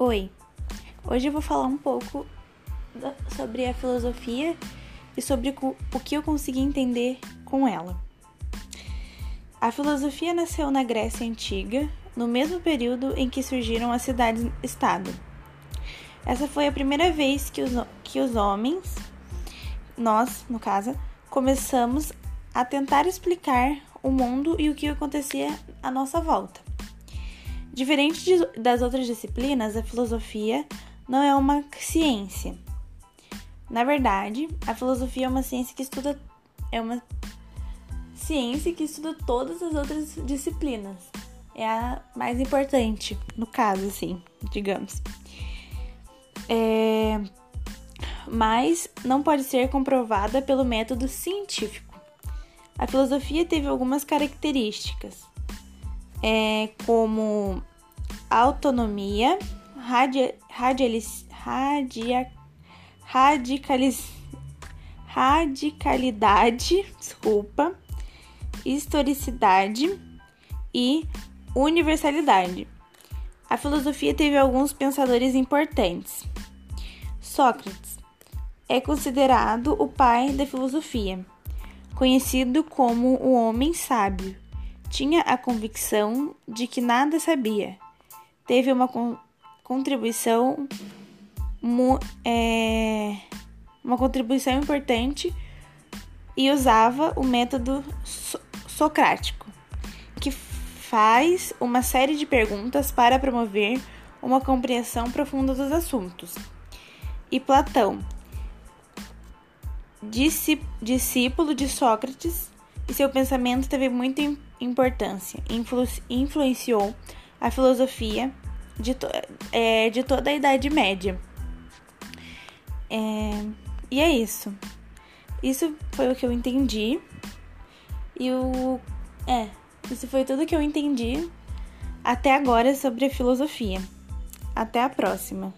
Oi, hoje eu vou falar um pouco sobre a filosofia e sobre o que eu consegui entender com ela. A filosofia nasceu na Grécia Antiga, no mesmo período em que surgiram as cidades-estado. Essa foi a primeira vez que os, que os homens, nós, no caso, começamos a tentar explicar o mundo e o que acontecia à nossa volta. Diferente de, das outras disciplinas, a filosofia não é uma ciência. Na verdade, a filosofia é uma ciência que estuda é uma ciência que estuda todas as outras disciplinas. É a mais importante, no caso, assim, digamos. É... Mas não pode ser comprovada pelo método científico. A filosofia teve algumas características, é, como autonomia, radia, radialis, radia, radicalis, radicalidade, desculpa, historicidade e universalidade. A filosofia teve alguns pensadores importantes. Sócrates é considerado o pai da filosofia, conhecido como o homem sábio. Tinha a convicção de que nada sabia teve uma con contribuição é, uma contribuição importante e usava o método so socrático, que faz uma série de perguntas para promover uma compreensão profunda dos assuntos. E Platão, discípulo de Sócrates, e seu pensamento teve muita importância, influ influenciou a filosofia de, to é, de toda a Idade Média. É, e é isso. Isso foi o que eu entendi. E o. É, isso foi tudo que eu entendi até agora sobre a filosofia. Até a próxima.